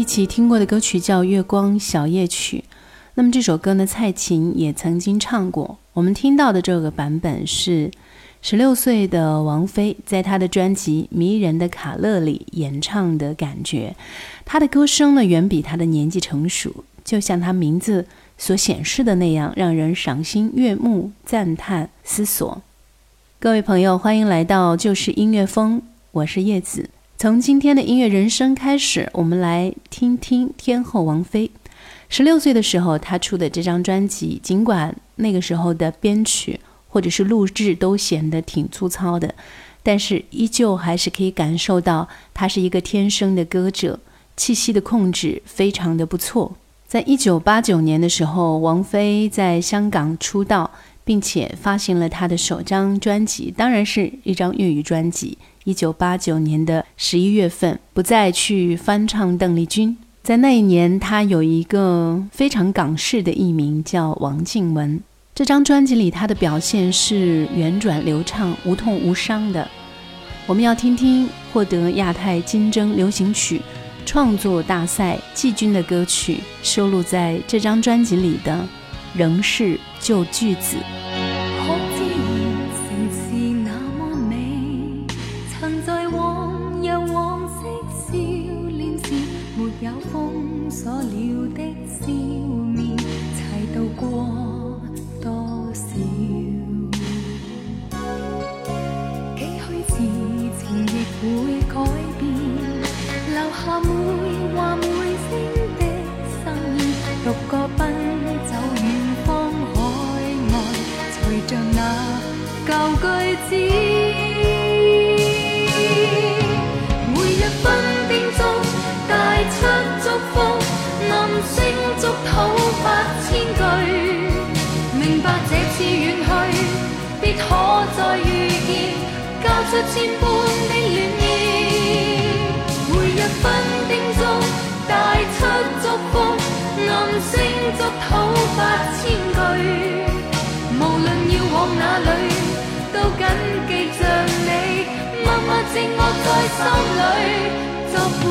一起听过的歌曲叫《月光小夜曲》，那么这首歌呢，蔡琴也曾经唱过。我们听到的这个版本是十六岁的王菲在她的专辑《迷人的卡乐》里演唱的感觉。她的歌声呢，远比她的年纪成熟，就像她名字所显示的那样，让人赏心悦目、赞叹、思索。各位朋友，欢迎来到就是音乐风，我是叶子。从今天的音乐人生开始，我们来听听天后王菲。十六岁的时候，她出的这张专辑，尽管那个时候的编曲或者是录制都显得挺粗糙的，但是依旧还是可以感受到她是一个天生的歌者，气息的控制非常的不错。在一九八九年的时候，王菲在香港出道，并且发行了他的首张专辑，当然是一张粤语专辑。一九八九年的十一月份，不再去翻唱邓丽君。在那一年，他有一个非常港式的艺名叫王静雯。这张专辑里，她的表现是圆转流畅、无痛无伤的。我们要听听获得亚太金筝流行曲创作大赛季军的歌曲，收录在这张专辑里的仍是旧句子可知，完成事那么美。曾在往日黄色笑脸时，没有封锁了的笑面，齐度过多少几许事情亦会改变，留下每。像那旧句子，每一分钟带出祝福，暗星祝祷八千句。明白这次远去，必可再遇见，交出千般的暖意。每一分钟带出祝福，暗星祝祷八千。里，都紧记着你，默默静卧在心里，作伴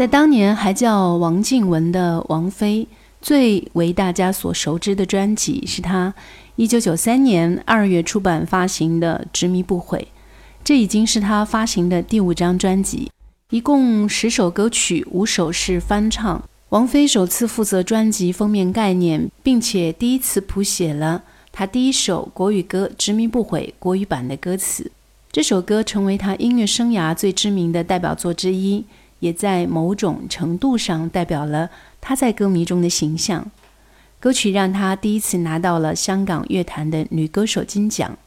在当年还叫王静雯的王菲，最为大家所熟知的专辑是她1993年2月出版发行的《执迷不悔》，这已经是她发行的第五张专辑，一共十首歌曲，五首是翻唱。王菲首次负责专辑封面概念，并且第一次谱写了她第一首国语歌《执迷不悔》国语版的歌词。这首歌成为她音乐生涯最知名的代表作之一。也在某种程度上代表了她在歌迷中的形象。歌曲让她第一次拿到了香港乐坛的女歌手金奖。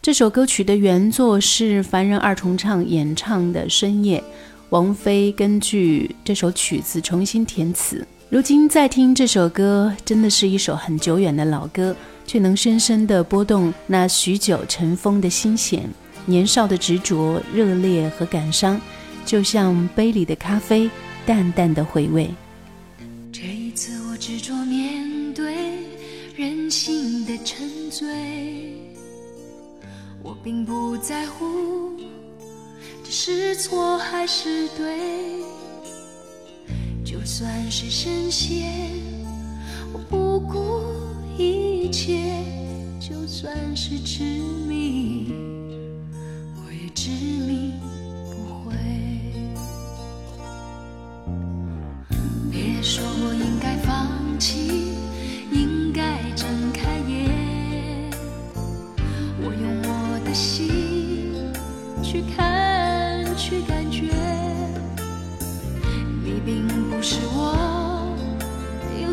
这首歌曲的原作是凡人二重唱演唱的《深夜》，王菲根据这首曲子重新填词。如今再听这首歌，真的是一首很久远的老歌，却能深深地拨动那许久尘封的心弦。年少的执着、热烈和感伤。就像杯里的咖啡，淡淡的回味。这一次我执着面对人性的沉醉，我并不在乎这是错还是对，就算是深陷，我不顾一切；就算是痴迷，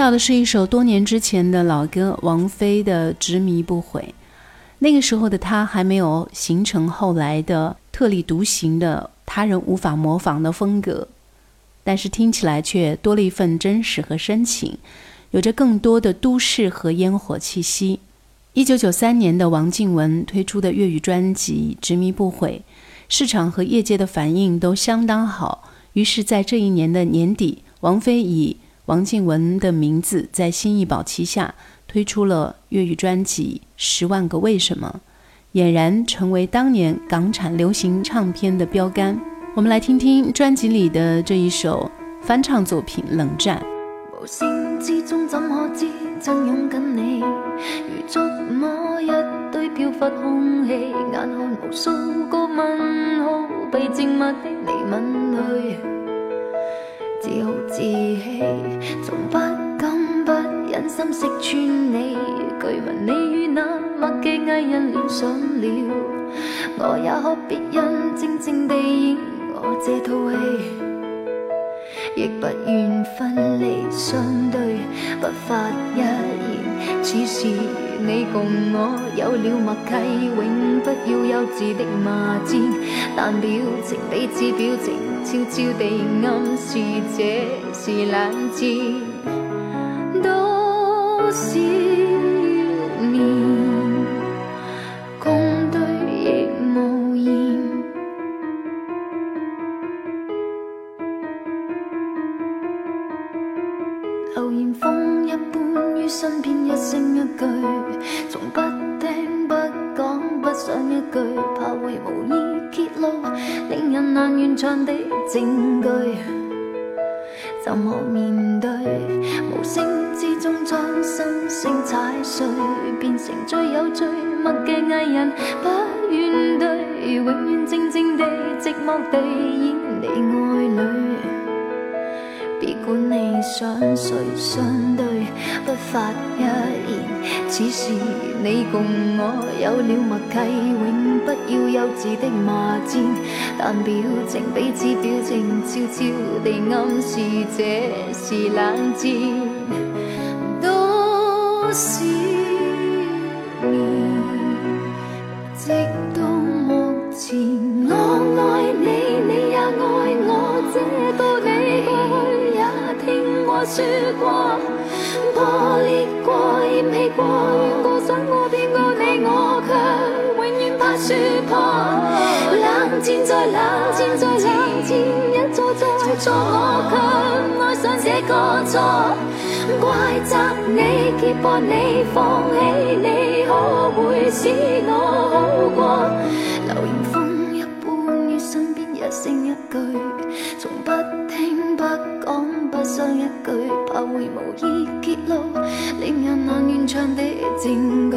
到的是一首多年之前的老歌，王菲的《执迷不悔》。那个时候的她还没有形成后来的特立独行的他人无法模仿的风格，但是听起来却多了一份真实和深情，有着更多的都市和烟火气息。一九九三年的王靖雯推出的粤语专辑《执迷不悔》，市场和业界的反应都相当好。于是，在这一年的年底，王菲以王靖雯的名字在新艺宝旗下推出了粤语专辑《十万个为什么》，俨然成为当年港产流行唱片的标杆。我们来听听专辑里的这一首翻唱作品《冷战》。無聲之中怎可知真擁緊你？如觸摸一堆飄忽空氣，眼看無數個問號被靜默的你吻去，自豪自欺，从不敢不忍心识穿你。据闻你与那默嘅藝人恋上了，我也学别人静静地演我这套戏。亦不愿分离相对，不发一此时你共我有了默契，永不要幼稚的骂战。但表情彼此表情，悄悄地暗示这是冷战。揭露令人难完场的证据。怎么面对？无声之中将心声踩碎，变成最有罪默嘅艺人，不怨对，永远静静地、寂寞地演你爱侣。管你想谁相对，不发一言，只是你共我有了默契，永不要幼稚的骂战。但表情彼此表情，悄悄地暗示这是冷战。多少年，直到目前，我爱你，输过，破裂过，嫌弃过，怨过，想过，骗过你，我却永远怕说破。冷战再冷战再冷战，一错再错，我却爱上这个错。怪责你，揭破你，放弃你，可会使我好过？流言风一般于身边，一声一句，从不听不，不想一句，怕会无意揭露，令人难完场的证据。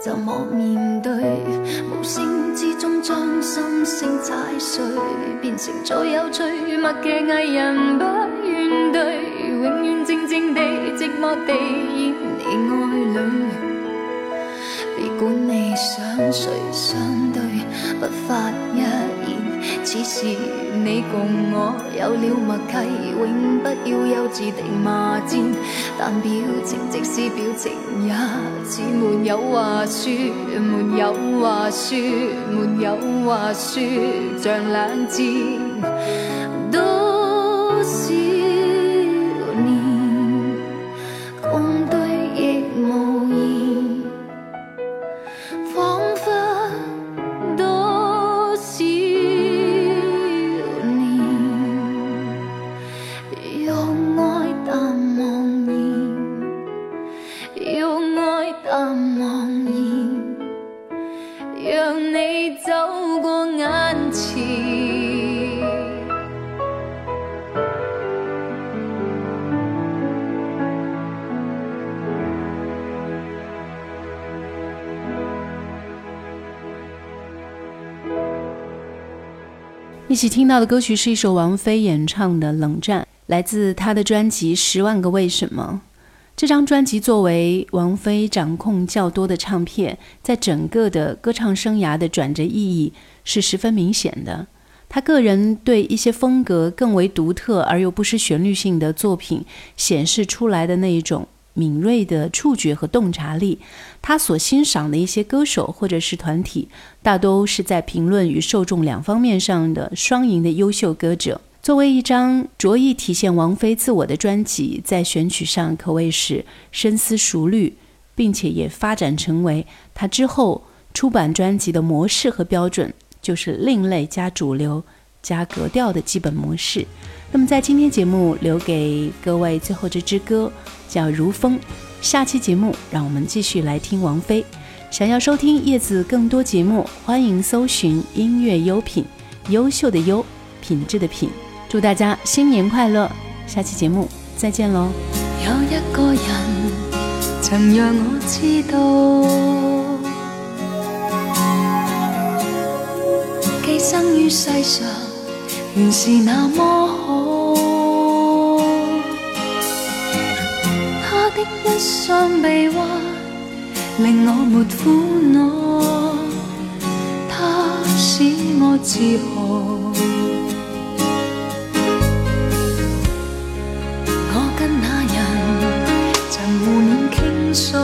就莫面对，无声之中将心声踩碎，变成最有趣默嘅艺人，不怨对，永远静静地、寂寞地演你爱侣。别管你想谁相对，不发一言，似是你共我有了默契，永不要幼稚的骂战。但表情即使表情，也似没有话说，没有话说，没有话说，像冷战。一起听到的歌曲是一首王菲演唱的《冷战》，来自她的专辑《十万个为什么》。这张专辑作为王菲掌控较多的唱片，在整个的歌唱生涯的转折意义是十分明显的。她个人对一些风格更为独特而又不失旋律性的作品显示出来的那一种敏锐的触觉和洞察力，他所欣赏的一些歌手或者是团体，大都是在评论与受众两方面上的双赢的优秀歌者。作为一张着意体现王菲自我的专辑，在选曲上可谓是深思熟虑，并且也发展成为他之后出版专辑的模式和标准，就是另类加主流加格调的基本模式。那么在今天节目留给各位最后这支歌叫《如风》，下期节目让我们继续来听王菲。想要收听叶子更多节目，欢迎搜寻音乐优品，优秀的优，品质的品。祝大家新年快乐！下期节目再见喽。有一个人曾让我知道，寄生于世上原是那么的一双臂弯令我没苦恼，他使我自豪。我跟那人曾互勉倾诉，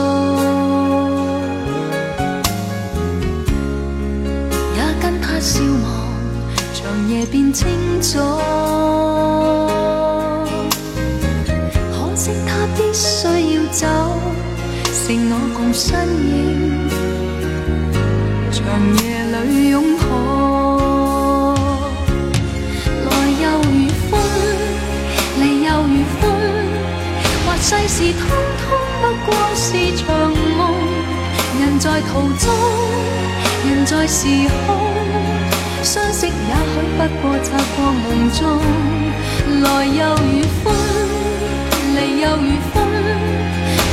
擦过梦中，来又如风，离又如风，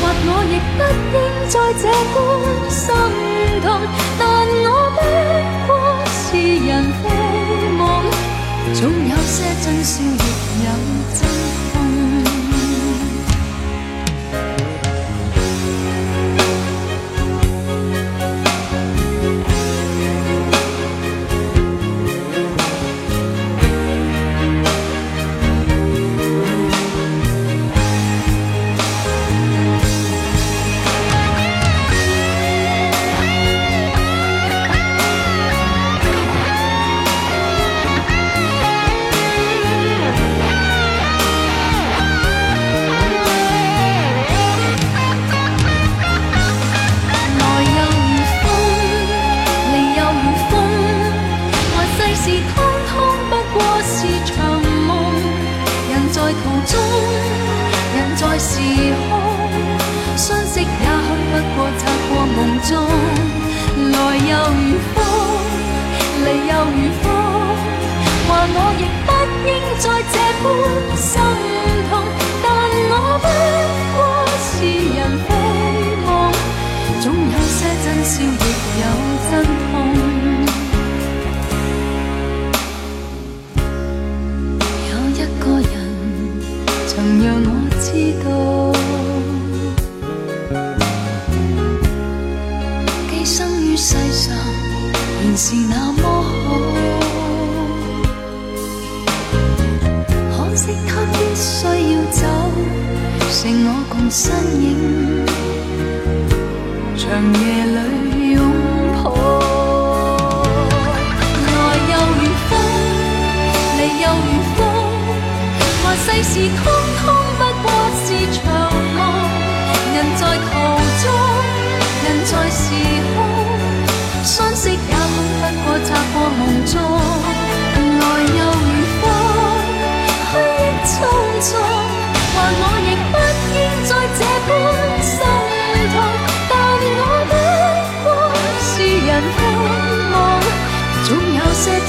或我亦不应再这般心痛，但我不过是人非梦，总有些真笑亦有真。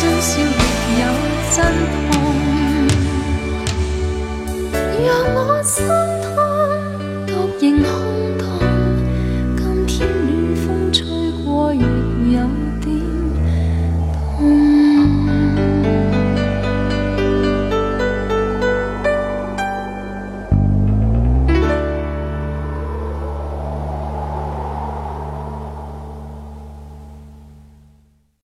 真笑亦有真。